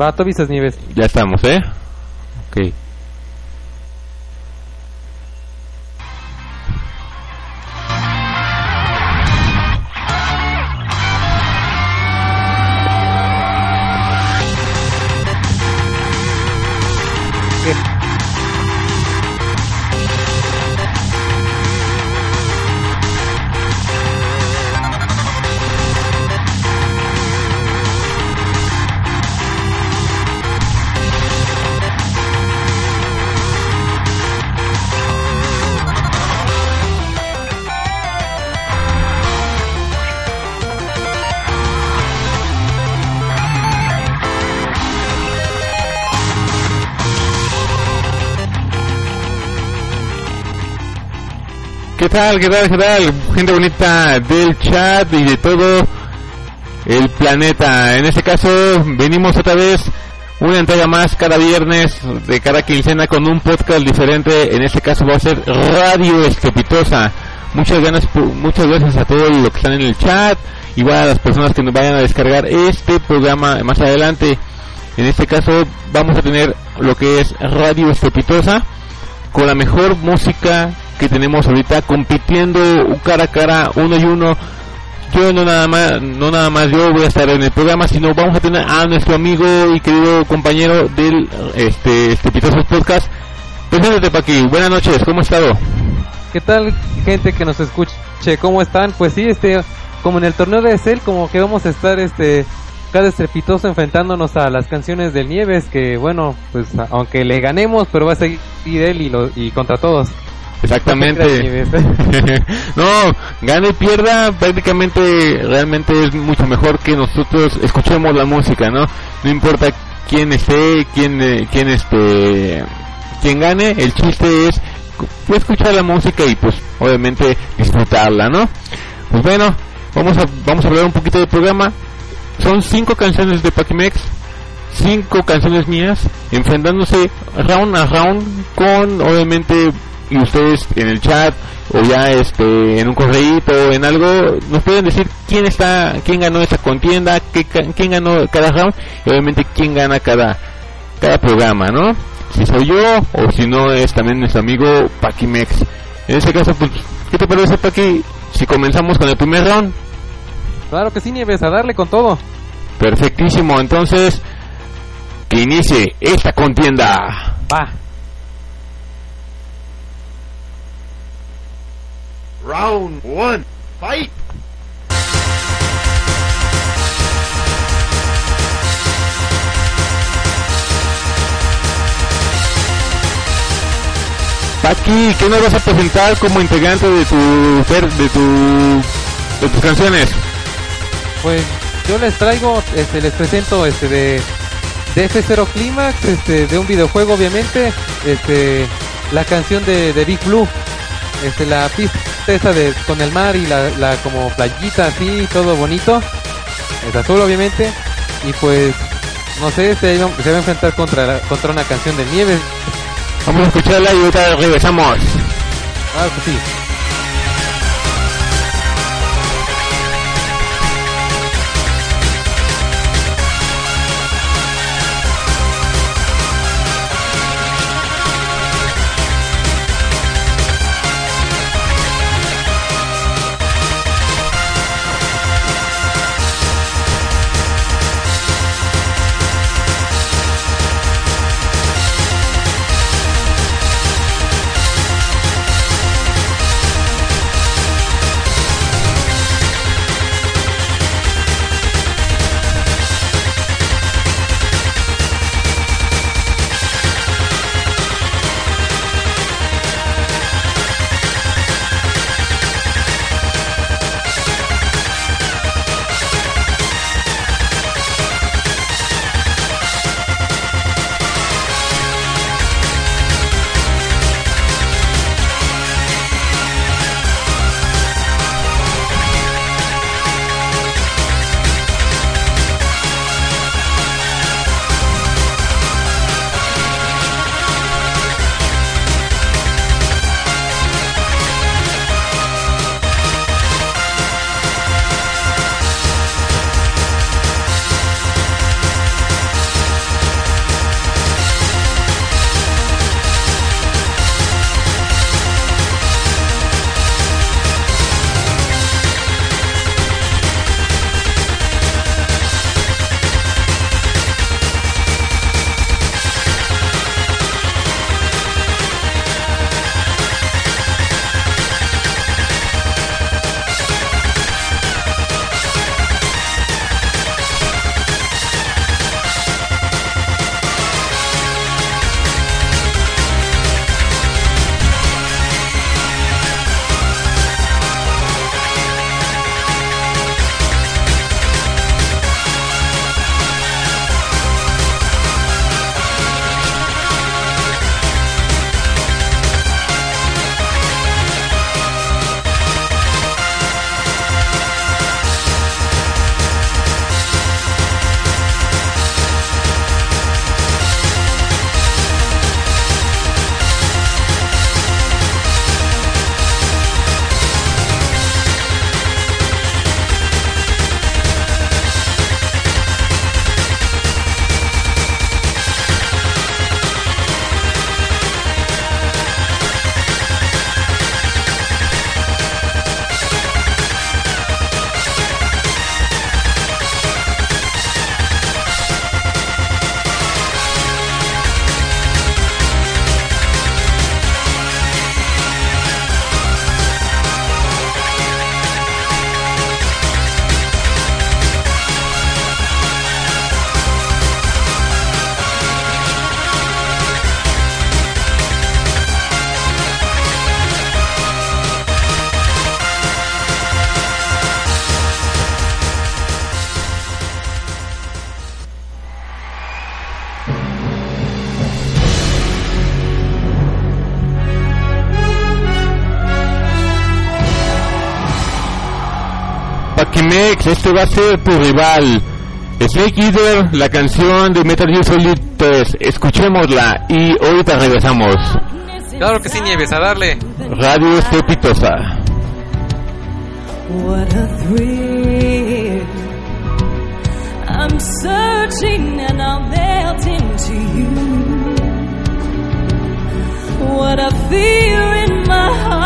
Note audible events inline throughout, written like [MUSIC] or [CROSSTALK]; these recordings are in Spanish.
Va, tú avisas, Nieves. Ya estamos, ¿eh? Ok. Tal, qué tal, qué tal? Gente bonita del chat y de todo el planeta. En este caso, venimos otra vez una entrega más cada viernes de cada quincena con un podcast diferente. En este caso va a ser Radio Estepitosa. Muchas ganas, muchas gracias a todos los que están en el chat y a las personas que nos vayan a descargar este programa más adelante. En este caso vamos a tener lo que es Radio Estepitosa con la mejor música que tenemos ahorita compitiendo cara a cara uno y uno. Yo no nada más no nada más yo voy a estar en el programa sino vamos a tener a nuestro amigo y querido compañero del este este Podcast preséntate aquí buenas noches cómo estado qué tal gente que nos escuche cómo están pues sí este como en el torneo de Cell como que vamos a estar este cada estrepitoso enfrentándonos a las canciones del Nieves que bueno pues aunque le ganemos pero va a seguir él y, lo, y contra todos Exactamente. [LAUGHS] no, gane y pierda, prácticamente realmente es mucho mejor que nosotros escuchemos la música, ¿no? No importa quién esté, quién, eh, quién este, quién gane, el chiste es escuchar la música y pues obviamente disfrutarla, ¿no? Pues bueno, vamos a, vamos a hablar un poquito del programa. Son cinco canciones de Paquimex, cinco canciones mías, enfrentándose round a round con obviamente y ustedes en el chat o ya este en un correíto en algo nos pueden decir quién está quién ganó esa contienda qué, quién ganó cada round y obviamente quién gana cada cada programa no si soy yo o si no es también nuestro amigo Paquimex en ese caso pues qué te parece Paqui si comenzamos con el primer round. Claro que sí Nieves a darle con todo. Perfectísimo entonces que inicie esta contienda. Va Round one, fight! Paqui, ¿qué nos vas a presentar como integrante de tu de tu de tus canciones? Pues yo les traigo, este, les presento este de, de F0 Climax, este, de un videojuego obviamente, este, la canción de, de Big Blue, este, la pista esa de con el mar y la, la como playita así, todo bonito. Es azul obviamente. Y pues, no sé, se, se va a enfrentar contra, contra una canción de nieve. Vamos a escucharla y ahorita regresamos. Ah, pues sí. Pakimex, este va a ser tu rival. Snake Eater, la canción de Metal Gear Solid 3. Escuchémosla y ahorita regresamos. Claro que sí, Nieves, a darle. Radio Estrepitosa. What a thrill. I'm searching and I'll melt into you. What a fear in my heart.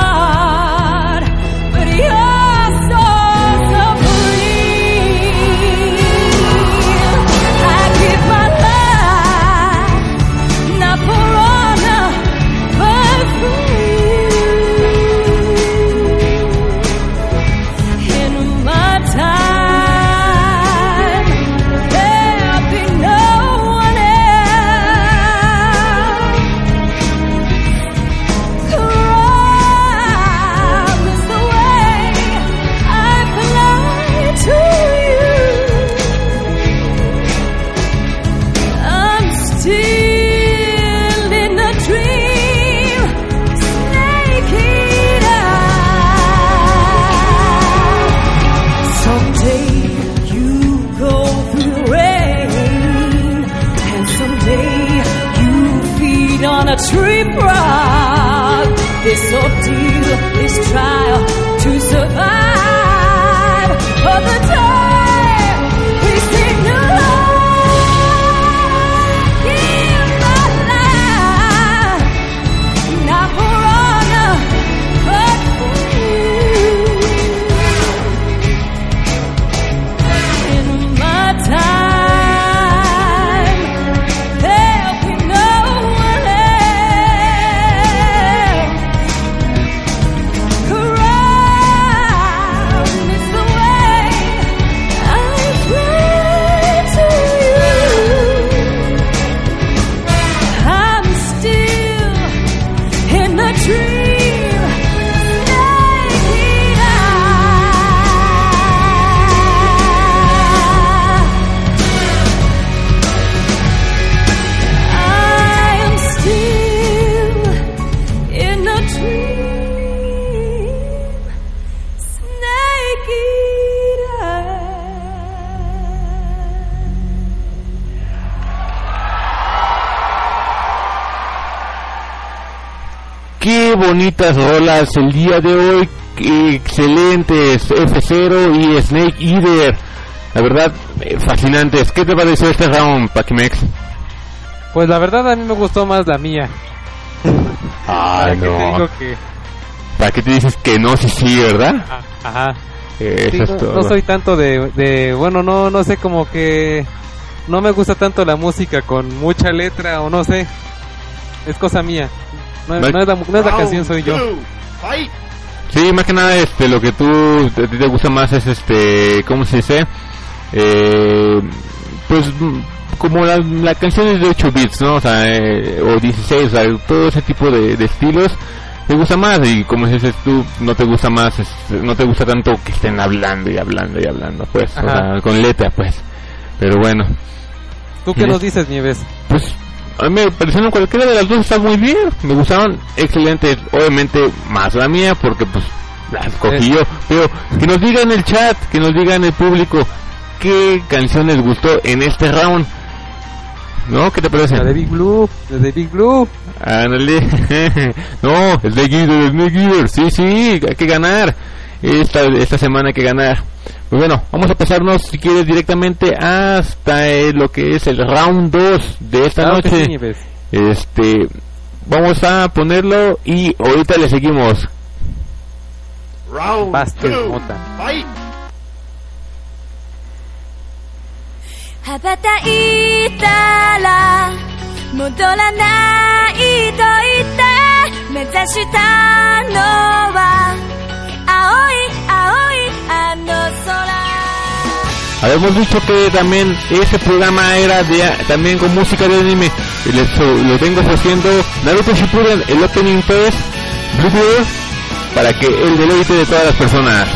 Bonitas rolas el día de hoy. excelentes. F0 y Snake Eater. La verdad, eh, fascinantes. ¿Qué te pareció este round, Pakimex? Pues la verdad a mí me gustó más la mía. [LAUGHS] Te no. digo que... ¿Para qué te dices que no? Sí, sí, ¿verdad? ah, Ajá. Eh, Sí, Eso es no, todo. no soy tanto de, de... Bueno, no, no sé, como que... No me gusta tanto la música con mucha letra o no sé. Es cosa mía. No, No es la, no es la canción, soy yo. Fight! Sí, más que nada, este, lo que tú a ti te gusta más es este, ¿cómo se dice? Eh, pues como la, la canción es de 8 bits, ¿no? O sea, eh, o 16, o sea, todo ese tipo de, de estilos te gusta más y como dices tú, no te gusta más, este, no te gusta tanto que estén hablando y hablando y hablando, pues, o sea, con letra, pues. Pero bueno, ¿Tú qué nos dices, Nieves? pues a mí me parecieron cualquiera de las dos está muy bien, me gustaron excelentes, obviamente más la mía porque pues la escogí Es- yo, pero que nos digan en el chat, que nos digan el público qué canción les gustó en este round. ¿No? ¿Qué te parece? La de Big Blue, la de Big Blue. Ándale. [LAUGHS] no, Snake Eater, Snake Eater. Sí, sí, hay que ganar. Esta, esta semana hay que ganar. Pues bueno, vamos a pasarnos, si quieres, directamente hasta eh, lo que es el round 2 de esta Claro que noche. sí, Nieves. Este, vamos a ponerlo y ahorita le seguimos. Round Buster two, Mota. fight! 羽ばたいたら戻らないと言って目指したのは青い青いあの空 Habíamos dicho que también ese programa era de también con música de anime. Y les lo vengo ofreciendo Naruto Shippuden, el opening 3, Bluebird, para que el deleite de todas las personas.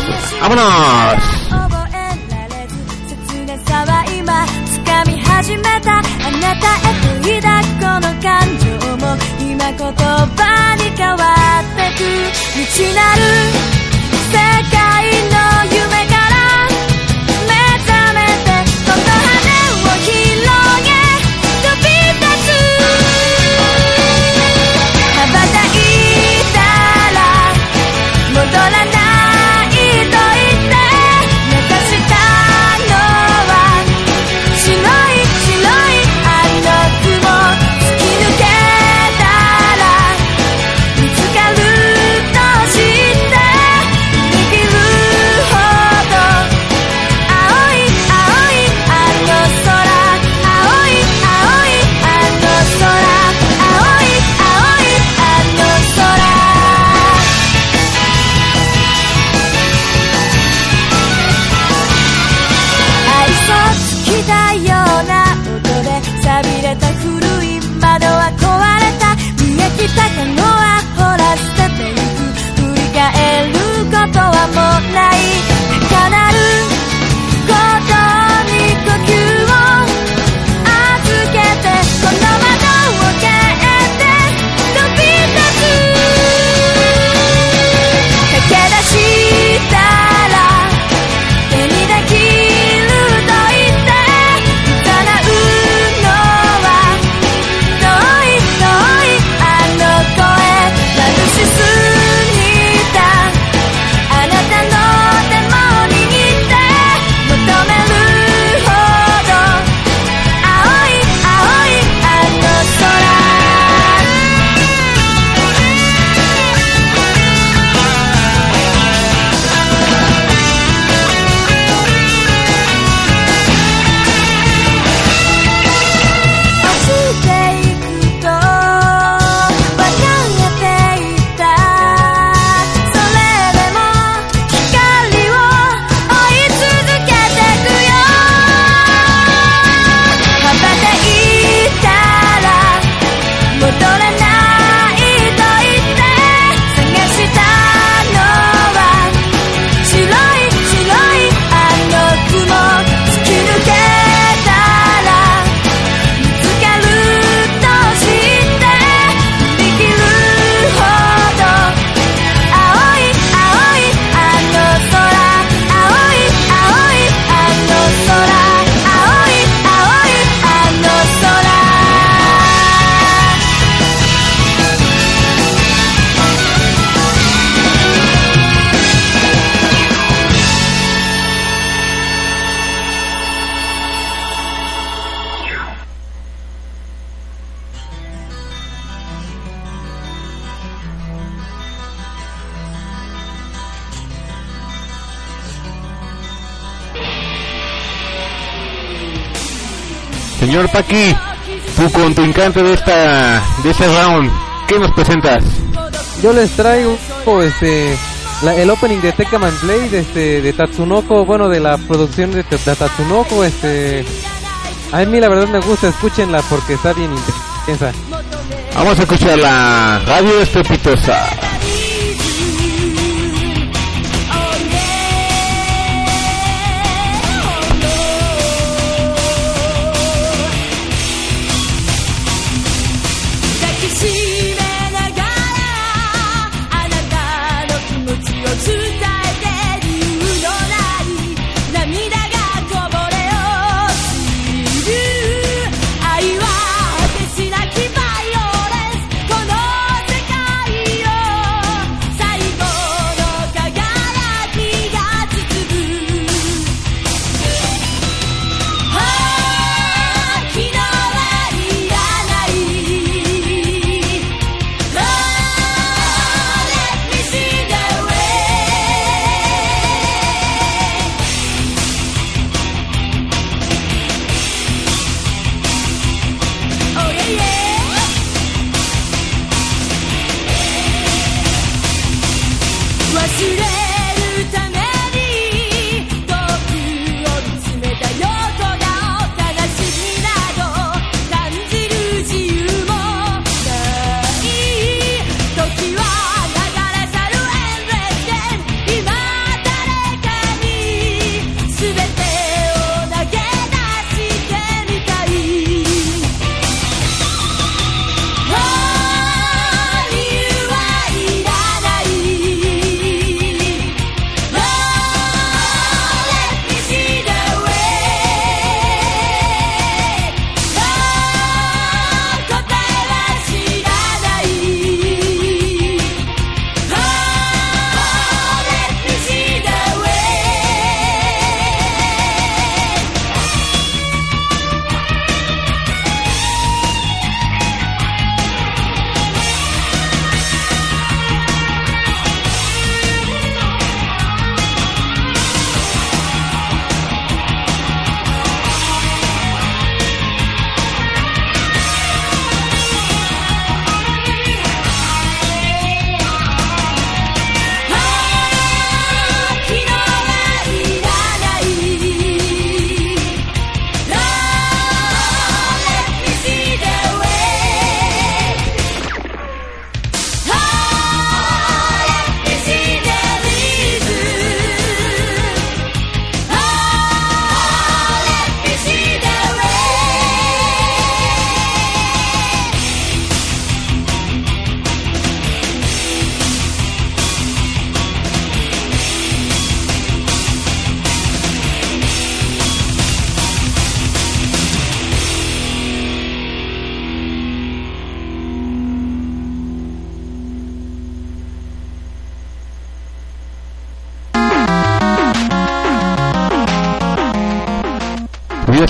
¡Vámonos! 覚えられず切なさは今掴み始めたあなたへと抱くこの感情も今言葉に変わってく未知なる世界 señor Paqui, tu contrincante de esta de este round, ¿qué nos presentas? Yo les traigo este el opening de Tekkaman Blade este, de Tatsunoko, bueno, de la producción de, de, Tatsunoko, este a mí la verdad me gusta, escúchenla porque está bien intensa. Vamos a escuchar la radio estrepitosa.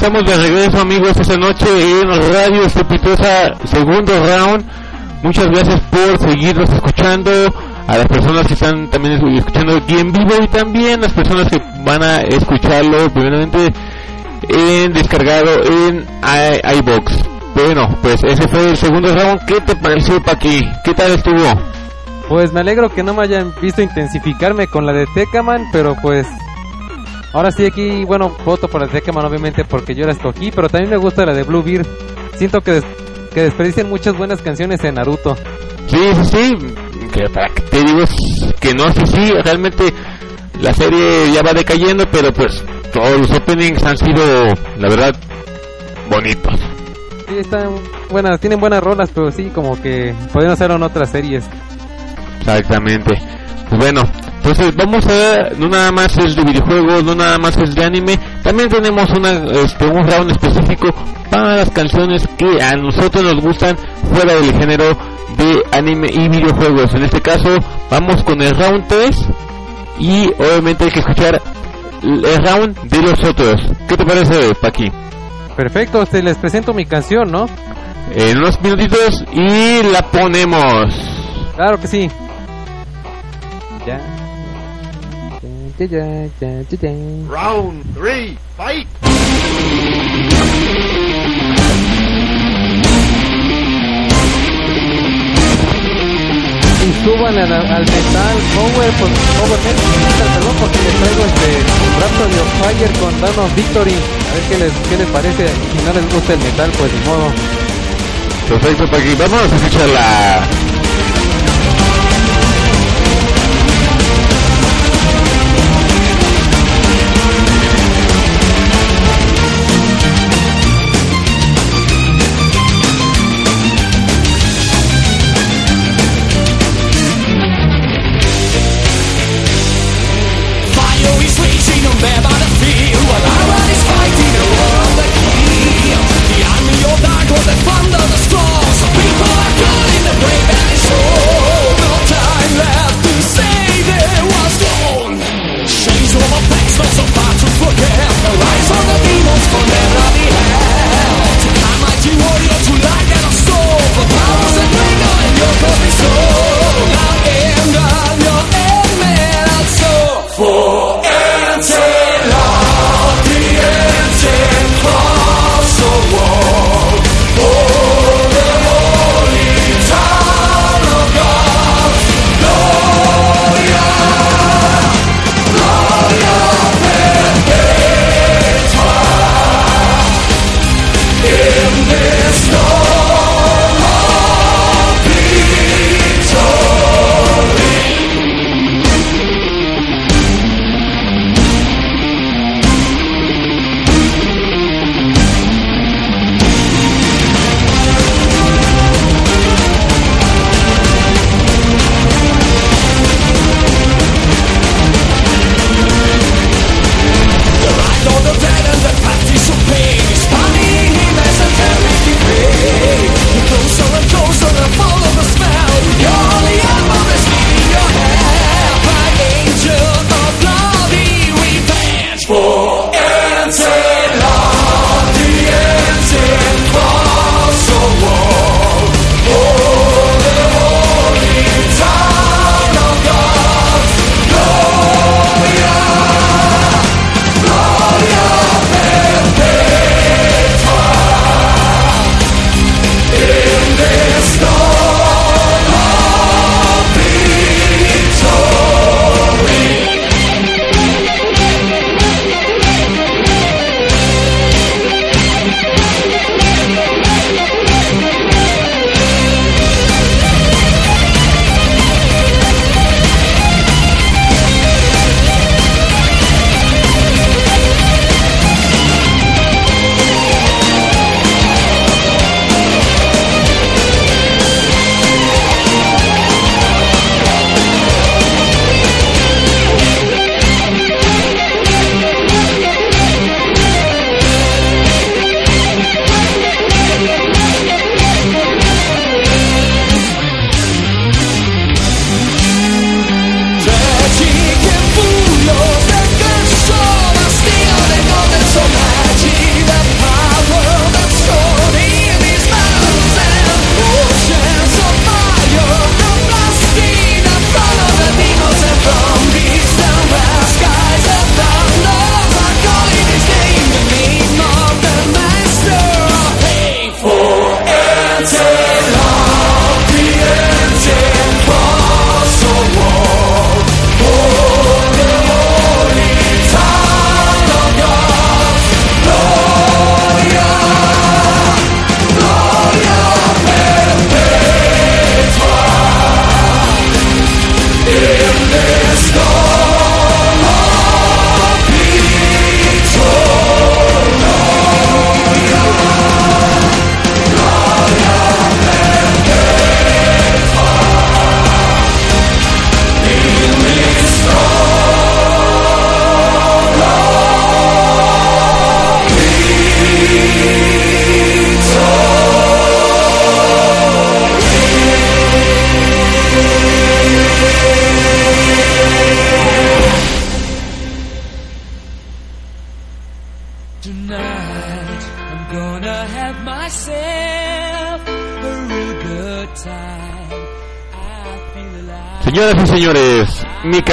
Estamos de regreso amigos esta noche en Radio Estrepitosa, segundo round. Muchas gracias por seguirnos escuchando, a las personas que están también escuchando aquí en vivo y también las personas que van a escucharlo primeramente en descargado en iBox. Bueno, pues ese fue el segundo round. ¿Qué te pareció, Paqui? ¿Qué tal estuvo? Pues me alegro que no me hayan visto intensificarme con la de Tekaman, pero pues ahora sí aquí, bueno, voto por la de Tekaman obviamente porque yo la escogí, pero también me gusta la de Bluebeard. Siento que, que desperdician muchas buenas canciones en Naruto. Sí, sí, sí, que para que te digo que no, sí, sí, realmente la serie ya va decayendo, pero pues todos los openings han sido, la verdad, bonitos. Sí, están buenas, tienen buenas rolas, pero sí, como que podrían hacerlo en otras series. Exactamente. Pues bueno, entonces vamos a no nada más es de videojuegos, no nada más es de anime, también tenemos una este, un round específico para las canciones que a nosotros nos gustan fuera del género de anime y videojuegos. En este caso, vamos con el round 3 y obviamente hay que escuchar el round de los otros. ¿Qué te parece, Paqui? Perfecto, te les presento mi canción, ¿no? En unos minutitos y la ponemos. Claro que sí. Round three, fight! Y suban al, al metal power, por, power metal, porque les traigo este Rhapsody of Fire con Dawn of Victory. A ver qué les, qué les parece. Si no les gusta el metal, pues ni modo. Perfecto, Paqui. Vamos a escucharla. Fire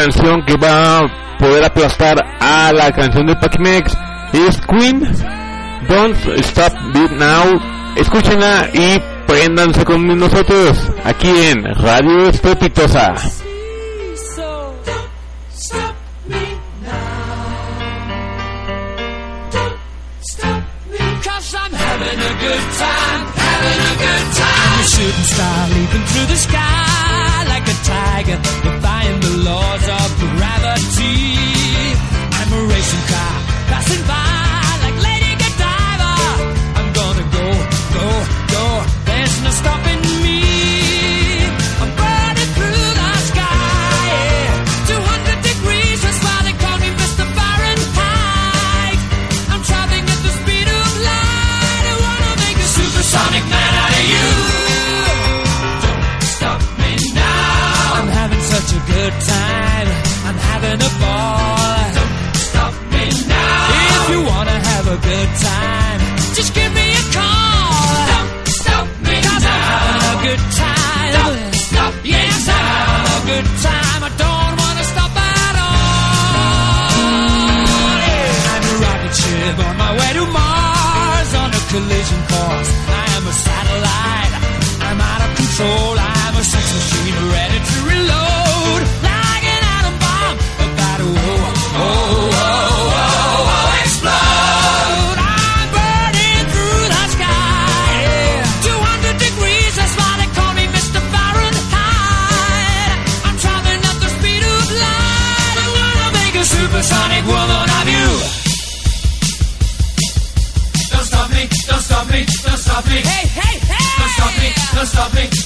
canción que va a poder aplastar a la canción de Pac-Mex es Queen. Don't Stop Beat Now. Escúchenla y préndanse con nosotros aquí en Radio Estrepitosa. Good time, just give me,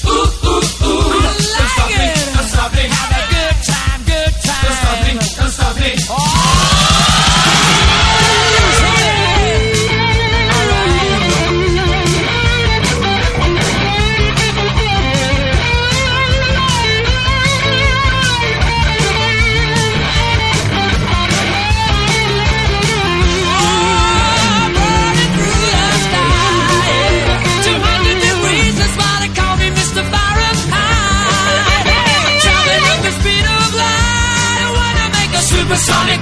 Supersonic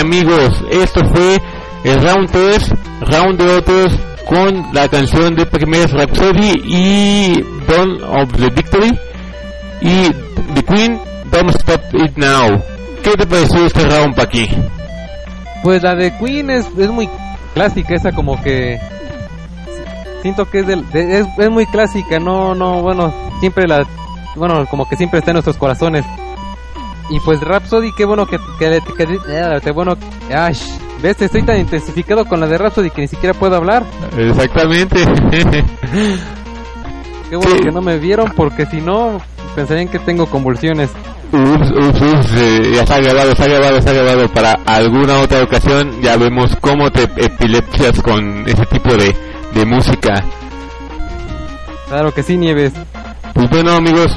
amigos, esto fue el round 3, round de otros con la canción de Pac-Man Rhapsody y Dawn of the Victory y The Queen, Don't Stop It Now. ¿Qué te pareció este round pa' aquí? Pues la de Queen es, es muy clásica, esa como que siento que es, del, de- es, es muy clásica, no, no, bueno, siempre la, bueno, como que siempre está en nuestros corazones. Y pues Rhapsody, qué bueno que, que, que, que- eh, qué bueno, ash, ves, estoy tan intensificado con la de Rhapsody que ni siquiera puedo hablar. Exactamente. Qué bueno Sí. que no me vieron porque si no pensarían que tengo convulsiones. Ups, ups, ups, eh, ya está grabado, está grabado, está grabado para alguna otra ocasión. Ya vemos cómo te epilepsias con ese tipo de, de música. Claro que sí, Nieves. Pues bueno amigos,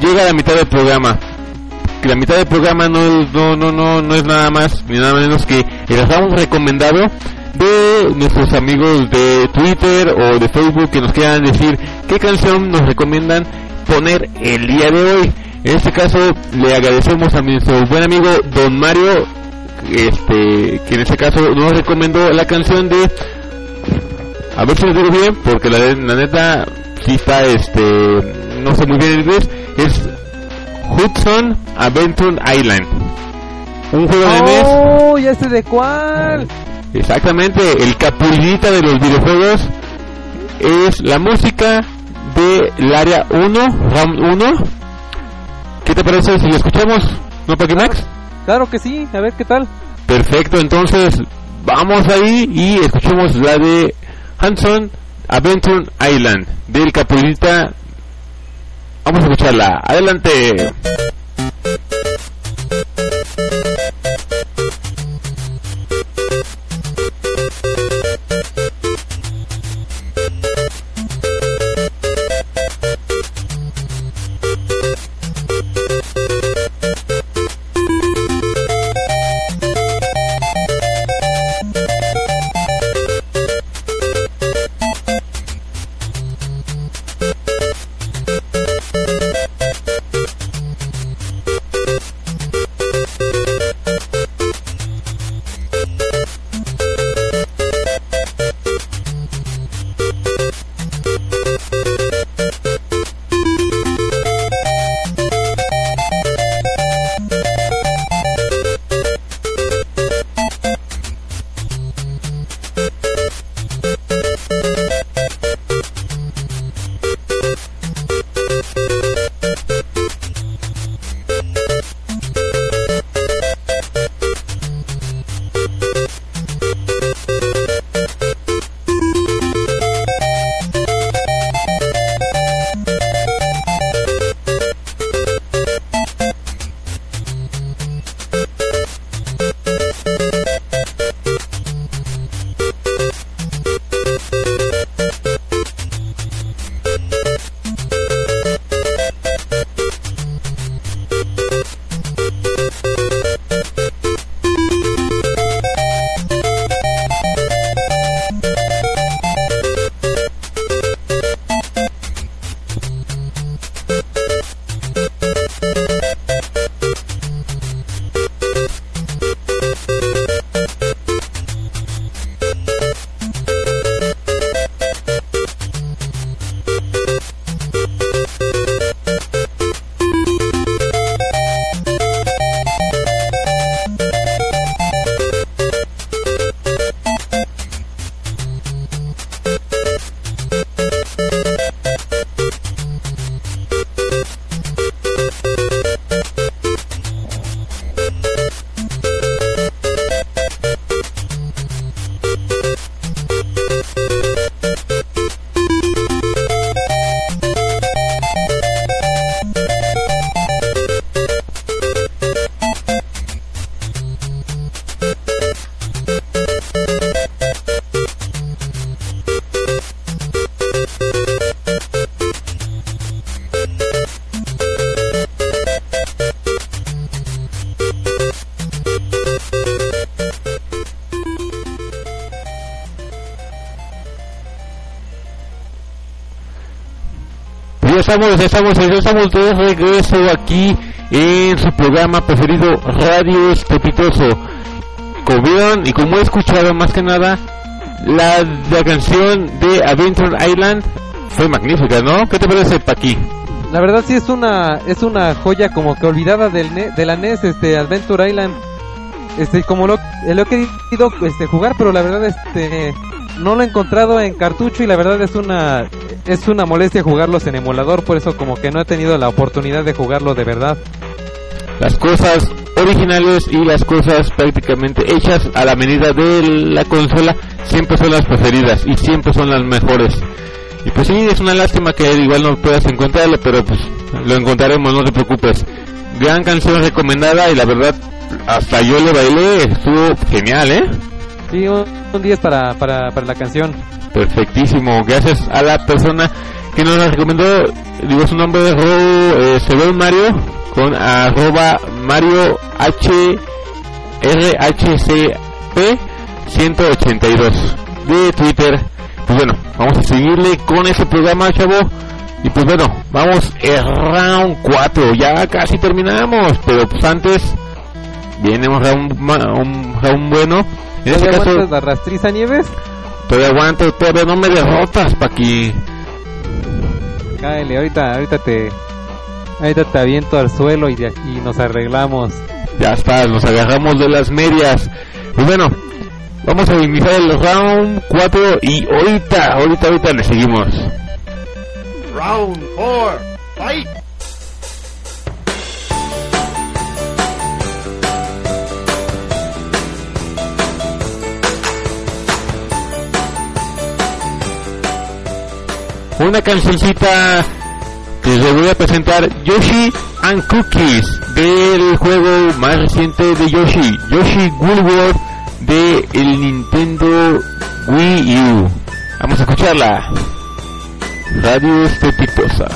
llega la mitad del programa. Que la mitad del programa no, no, no, no, no es nada más ni nada menos que el round recomendado de nuestros amigos de Twitter o de Facebook que nos quieran decir qué canción nos recomiendan poner el día de hoy. En este caso le agradecemos a nuestro buen amigo Don Mario, este, que en este caso nos recomendó la canción de a ver si lo digo bien, porque la, la neta sí está, este, no sé muy bien el inglés, es Hudson Adventure Island. un juego de NES. ¡Oh! Ya sé de cuál. Exactamente, el capulita de los videojuegos es la música del área 1, round 1. ¿Qué te parece si lo escuchamos? ¿No, Max? Claro que sí, a ver qué tal. Perfecto, entonces vamos ahí y escuchemos la de Hanson Adventure Island del Capulita. Vamos a escucharla. Adelante. Estamos, estamos, estamos de regreso aquí en su programa preferido Radio Estepitoso. Como vieron y como he escuchado más que nada, la, la canción de Adventure Island fue magnífica, ¿no? ¿Qué te parece, Paqui? La verdad sí es una es una joya como que olvidada del de la NES, este Adventure Island. Este como lo, lo he querido este jugar, pero la verdad este no lo he encontrado en cartucho y la verdad es una es una molestia jugarlos en emulador, por eso como que no he tenido la oportunidad de jugarlo de verdad. Las cosas originales y las cosas prácticamente hechas a la medida de la consola siempre son las preferidas y siempre son las mejores. Y pues sí, es una lástima que igual no puedas encontrarlo, pero pues lo encontraremos, no te preocupes. Gran canción recomendada y la verdad hasta yo le bailé, estuvo genial, ¿eh? Sí, un, día para, para, para la canción. Perfectísimo, gracias a la persona que nos la recomendó, digo su nombre, es eh, se ve Mario, con arroba Mario H RHCP 182 de Twitter. Pues bueno, vamos a seguirle con ese programa, chavo. Y pues bueno, vamos en round 4, ya casi terminamos, pero pues antes viene un round, un round bueno. En este caso, la rastriza Nieves? Todavía aguanto, todavía no me derrotas, Paqui. Cáele, ahorita, ahorita te, ahorita te aviento al suelo y de aquí nos arreglamos. Ya está, nos agarramos de las medias. Y bueno, vamos a iniciar el round 4 y ahorita, ahorita, ahorita le seguimos. Round four, fight! Una cancioncita que les voy a presentar Yoshi and Cookies del juego más reciente de Yoshi, Yoshi Woolworth de el Nintendo Wii U. Vamos a escucharla. Radio Estrepitosa.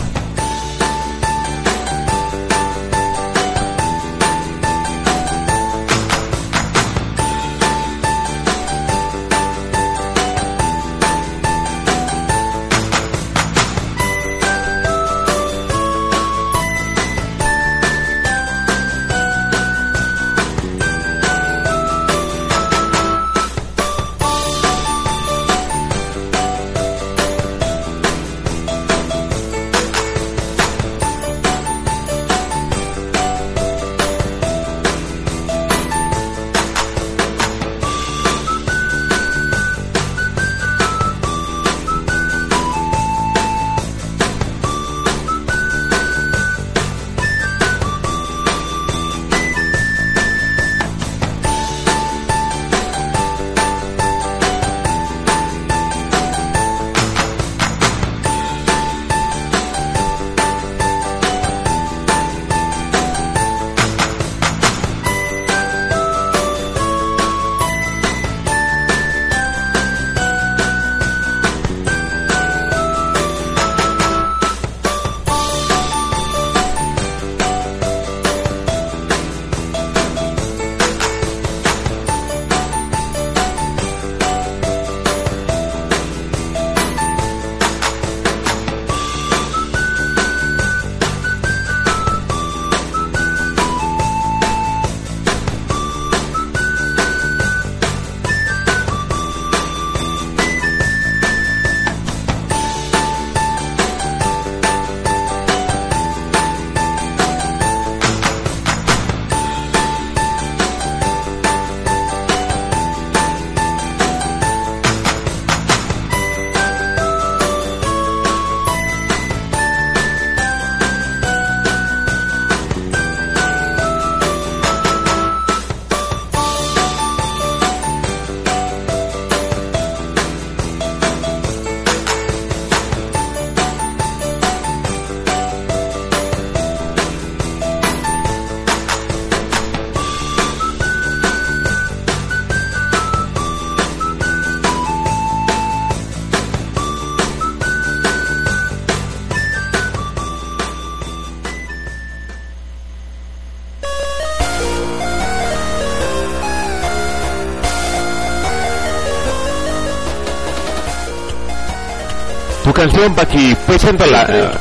Canción, Paqui, preséntala.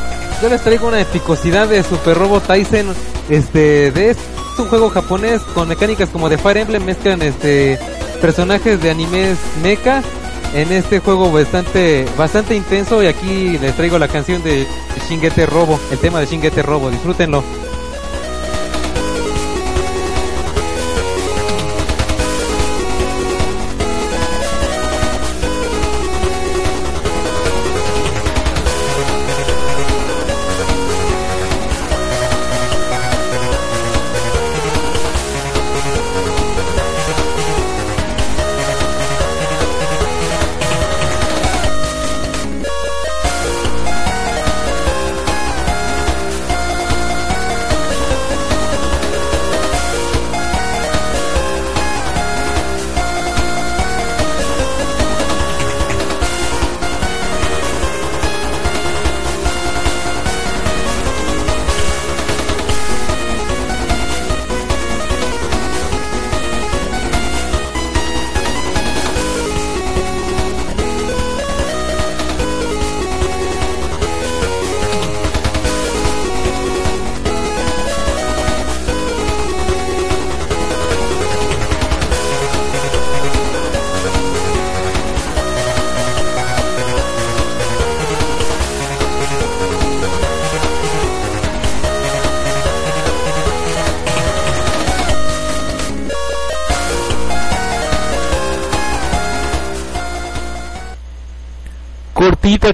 Yo les traigo una epicosidad de Super Robot Tyson. Este, de es un juego japonés con mecánicas como de Fire Emblem, mezclan este personajes de animes mecha en este juego bastante bastante intenso y aquí les traigo la canción de Shingete Robo, el tema de Shingete Robo, disfrútenlo.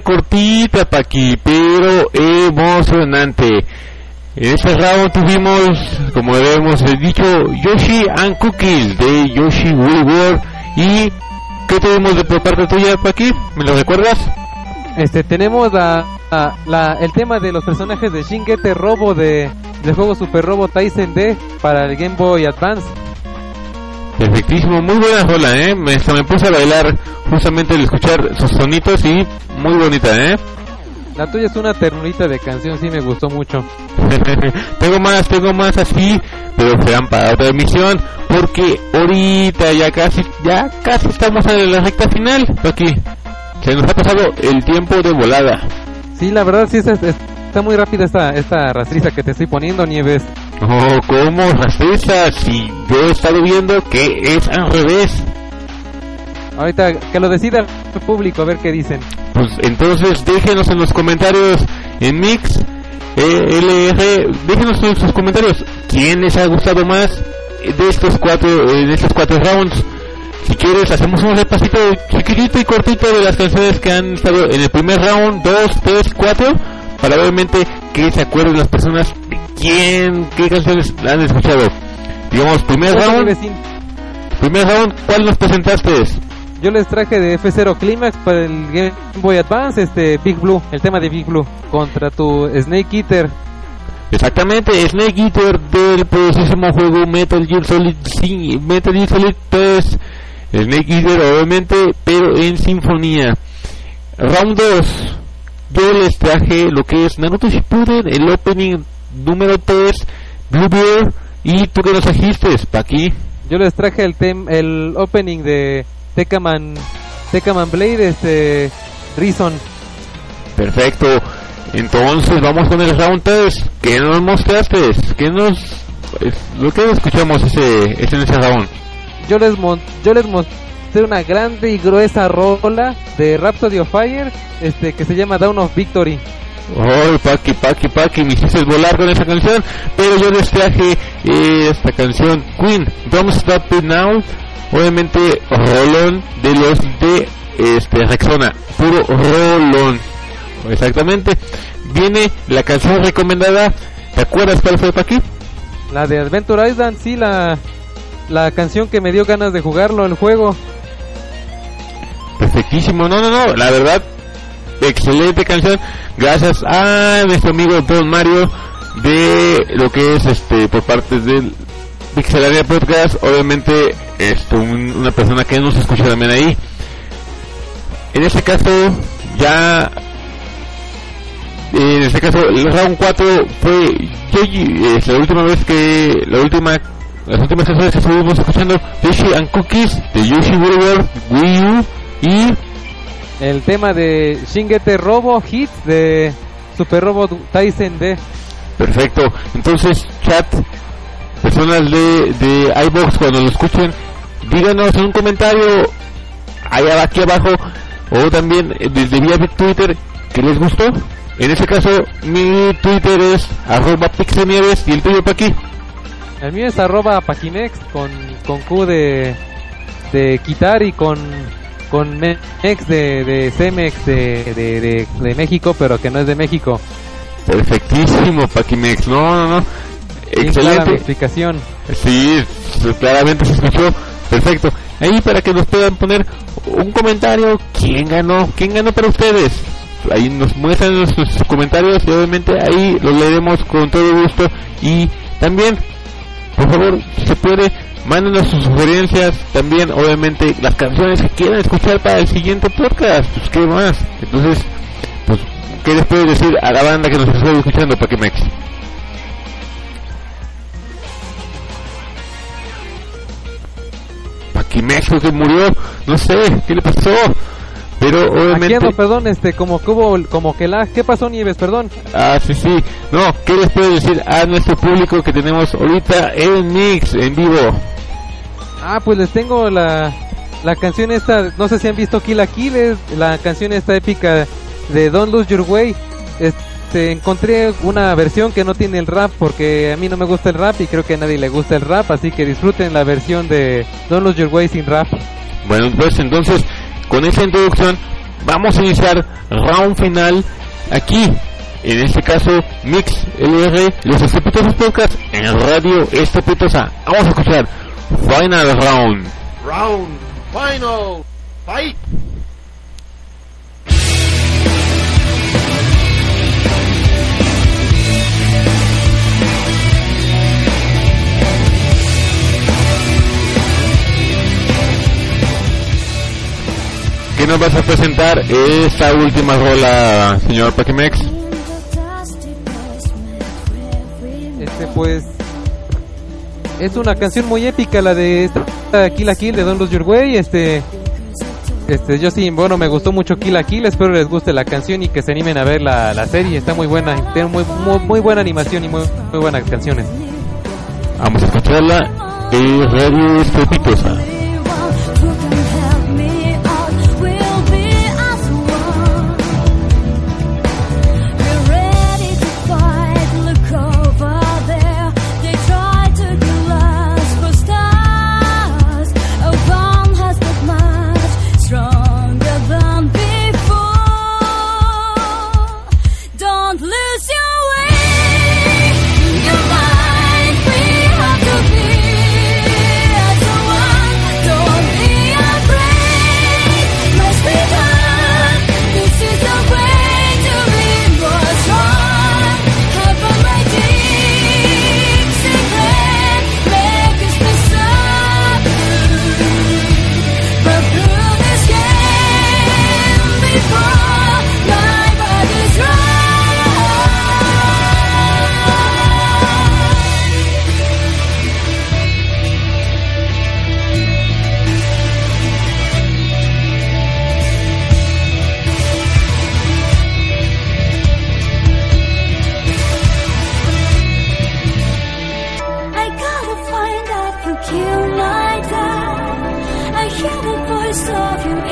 Cortita, cortita, Paqui, pero emocionante. En ese round tuvimos, como hemos dicho, Yoshi and Cookies de Yoshi World. ¿Y qué tuvimos de por parte tuya, Paqui? ¿Me lo recuerdas? Este, tenemos la- la- el tema de los personajes de Shingete Robo de, del juego Super Robo Tyson D para el Game Boy Advance. Perfectísimo, muy buena rola, ¿eh? Me, hasta me puse a bailar justamente al escuchar sus sonitos y muy bonita, ¿eh? La tuya es una ternurita de canción, sí me gustó mucho. [LAUGHS] tengo más, tengo más así, pero serán para otra emisión, porque ahorita ya casi, ya casi estamos en la recta final, aquí. Se nos ha pasado el tiempo de volada. Sí, la verdad sí es- es- está muy rápida esta, esta rastriza que te estoy poniendo, Nieves. Oh, ¿cómo rastreza? Si yo he estado viendo que es al revés. Ahorita que lo decida el público, a ver qué dicen. Pues entonces déjenos en los comentarios en Mix eh, LR, déjenos en sus comentarios quién les ha gustado más de estos cuatro, eh, de estos cuatro rounds. Si quieres hacemos un repasito chiquitito y cortito de las canciones que han estado en el primer round, dos, tres, cuatro, para obviamente que se acuerden las personas de quién, qué canciones han escuchado. Digamos, primer round, primer round, ¿cuál nos presentaste? Yo les traje de F0 Climax para el Game Boy Advance, este Big Blue, el tema de Big Blue, contra tu Snake Eater. Exactamente, Snake Eater del poderosísimo juego Metal Gear Solid 5, Metal Gear Solid 3. Snake Eater obviamente, pero en sinfonía. Round 2. Yo les traje lo que es Naruto Shippuden, el opening número 3, Bluebeard, y tú que nos trajiste, pa' aquí. Yo les traje el tem el opening de Tekaman Tekaman Blade, este Reason. Perfecto. Entonces vamos con el round 3. ¿Qué nos mostraste? ¿Qué nos... lo que escuchamos ese, ese en ese round? Yo les mon yo les mostré una grande y gruesa rola de Rhapsody of Fire, este que se llama Down of Victory. Oh, Paki, Paki, Paki, me hiciste volar con esa canción, pero yo les traje eh, esta canción, Queen, Don't Stop It Now, obviamente rolón de los de este Rexona, puro rolón, exactamente. Viene la canción recomendada, ¿te acuerdas cuál fue Paki? La de Adventure Island, sí, la la canción que me dio ganas de jugarlo el juego. Perfectísimo, no, no, no, la verdad, excelente canción, gracias a nuestro amigo Don Mario de lo que es este por parte del Pixelaria Podcast, obviamente esto un- una persona que nos escucha también ahí. En este caso ya en este caso el round 4 fue es la última vez que la última las últimas canciones que estuvimos escuchando Yoshi and Cookies de Yoshi World, Wii U y El tema de Shingete Robo Hit de Super Robo Tyson D. Perfecto. Entonces, chat, personas de, de iBox cuando lo escuchen, díganos en un comentario allá aquí abajo o también eh, desde vía Twitter que les gustó. En ese caso, mi Twitter es arroba pixenieves y el tuyo para aquí. El mío es arroba Paquimex con, con Q de, de quitar y con, con Mex de, de Cemex de, de, de, de México, pero que no es de México. Perfectísimo, Paquimex. No, no, no. Excelente. explicación. Sí, claramente se escuchó. Perfecto. Ahí para que nos puedan poner un comentario. ¿Quién ganó? ¿Quién ganó para ustedes? Ahí nos muestran sus comentarios y obviamente ahí los leeremos con todo gusto. Y también, por favor, si se puede, mándenos sus sugerencias. También, obviamente, las canciones que quieran escuchar para el siguiente podcast. Pues, ¿qué más? Entonces, pues, ¿qué les puedes decir a la banda que nos está escuchando, Paquimex? Paquimex creo que murió, no sé, ¿qué le pasó? Pero Aquí obviamente... ando, perdón, este, como que hubo, como que la, ¿qué pasó Nieves? Perdón. Ah, sí, sí. No, ¿qué les puedo decir a nuestro público que tenemos ahorita en Mix, en vivo? Ah, pues les tengo la, la canción esta, no sé si han visto Kill la Kill, es la canción esta épica de Don't Lose Your Way. Este, encontré una versión que no tiene el rap porque a mí no me gusta el rap y creo que a nadie le gusta el rap, así que disfruten la versión de Don't Lose Your Way sin rap. Bueno, pues entonces, con esa introducción, vamos a iniciar round final aquí. En este caso, Mix LR, los Estepitosos Podcast en Radio Estepitosa. Vamos a escuchar Final Round. Round final. Fight. Nos vas a presentar esta última rola, señor Paquimex? Este pues es una canción muy épica la de esta Kill la Kill de Don Lose Your Way, este este yo sí, bueno, me gustó mucho Kill la Kill, espero les guste la canción y que se animen a ver la, la serie, está muy buena, tiene muy, muy, muy buena animación y muy, muy buenas canciones. Vamos a escucharla en Radio Estepitosa. Find out who killed my dad. I hear the voice of you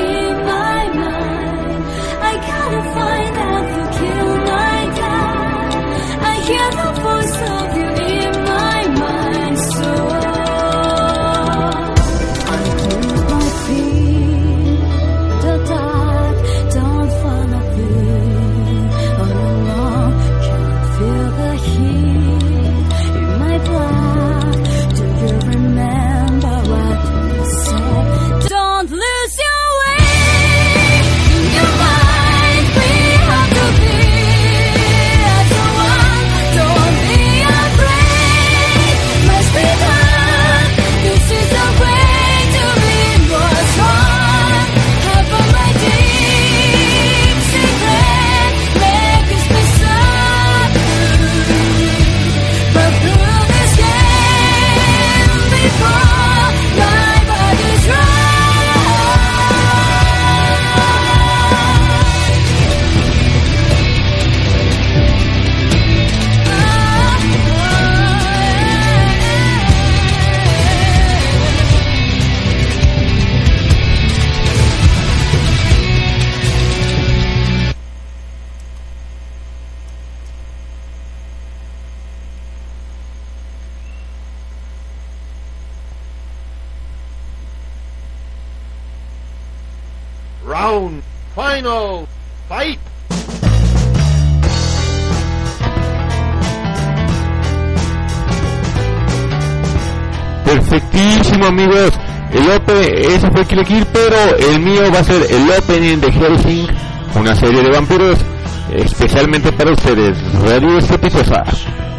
Amigos. El ope, ese fue Kill Kill, pero el mío va a ser el opening de Helsing, una serie de vampiros, especialmente para ustedes. Radio. Thank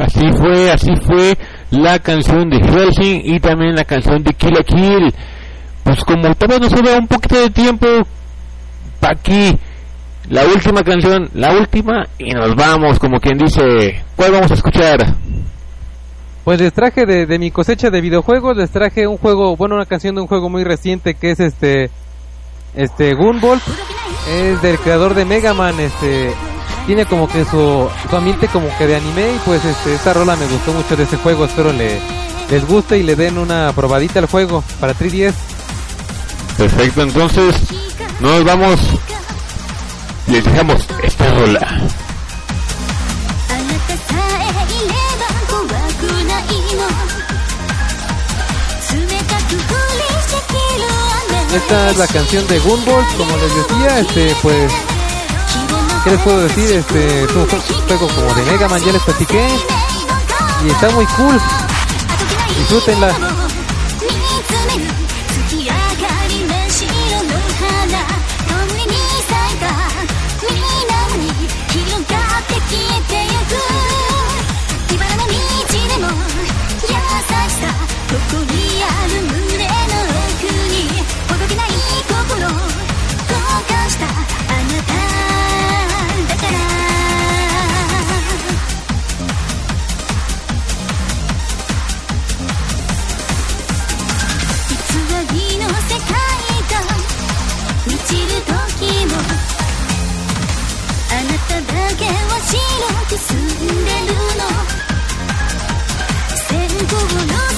Así fue, así fue la canción de Helsing y también la canción de Kill la Kill. Pues como todavía nos queda un poquito de tiempo, aquí, la última canción, la última, y nos vamos, como quien dice, ¿cuál vamos a escuchar? Pues les traje de, de mi cosecha de videojuegos, les traje un juego, bueno, una canción de un juego muy reciente que es este, este Gunvolt, es del creador de Mega Man, este, tiene como que su, su ambiente como que de anime y pues este, esta rola me gustó mucho de ese juego, espero le, les guste y le den una probadita al juego para 3DS. Perfecto, entonces nos vamos y les dejamos esta rola. Esta es la canción de Gunvolt, como les decía, este pues ¿qué les puedo decir? Este, es un jue- juego como de Mega Man, ya les platiqué, y está muy cool, disfrútenla. 白く澄んでるの。線香の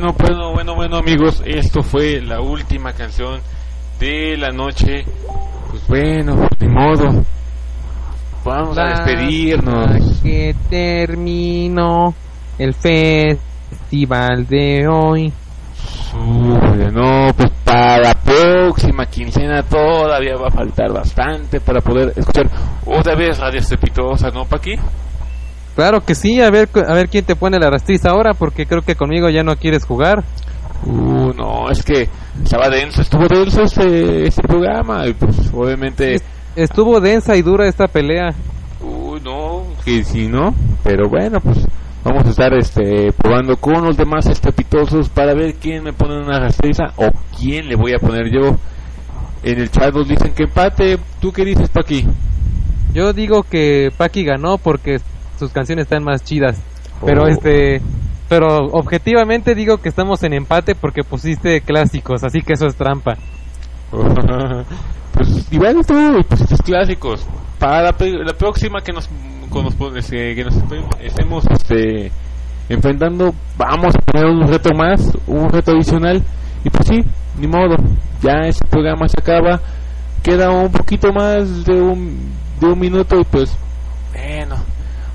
bueno, bueno, bueno, bueno amigos, esto fue la última canción de la noche. Pues bueno, de modo. Vamos a despedirnos. Que terminó el festival de hoy. Sufre, no, pues para la próxima quincena todavía va a faltar bastante para poder escuchar otra vez Radio Estrepitosa, ¿no, Paqui? Claro que sí, a ver, a ver quién te pone la rastriza ahora, porque creo que conmigo ya no quieres jugar. Uh, no, es que estaba denso, estuvo denso este, este programa, y pues obviamente, Estuvo densa y dura esta pelea. uh, no, que si no, pero bueno, pues vamos a estar este probando con los demás estrepitosos para ver quién me pone una rastriza o quién le voy a poner yo. En el chat nos dicen que empate, ¿tú qué dices, Paqui? Yo digo que Paki ganó porque sus canciones están más chidas. Pero Oh. este, pero objetivamente digo que estamos en empate porque pusiste clásicos, así que eso es trampa. [LAUGHS] pues igual tú pusiste clásicos. Para la, la próxima que nos, con pones, eh, que nos estemos este, enfrentando, vamos a poner un reto más, un reto adicional. Y pues sí, ni modo, ya ese programa se acaba. Queda un poquito más de un, de un minuto y pues, bueno,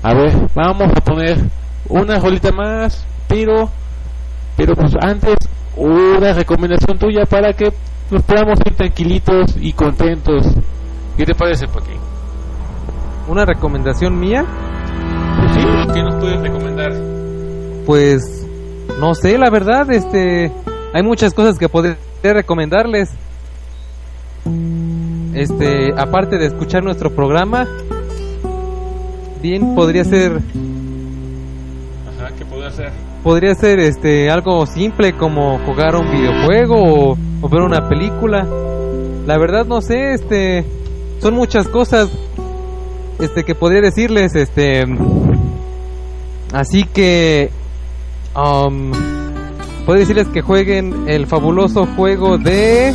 a ver, vamos a poner una rolita más, pero, pero pues antes una recomendación tuya para que nos podamos ir tranquilitos y contentos. ¿Qué te parece, Paqui? Una recomendación mía, Pues sí, ¿qué nos puedes recomendar? pues no sé, la verdad, este, hay muchas cosas que podría recomendarles. Este, aparte de escuchar nuestro programa, bien podría ser Ajá, ¿qué puedo hacer? podría ser este algo simple como jugar un videojuego o, o ver una película. La verdad no sé, este son muchas cosas este que podría decirles, este así que um, decirles que jueguen el fabuloso juego de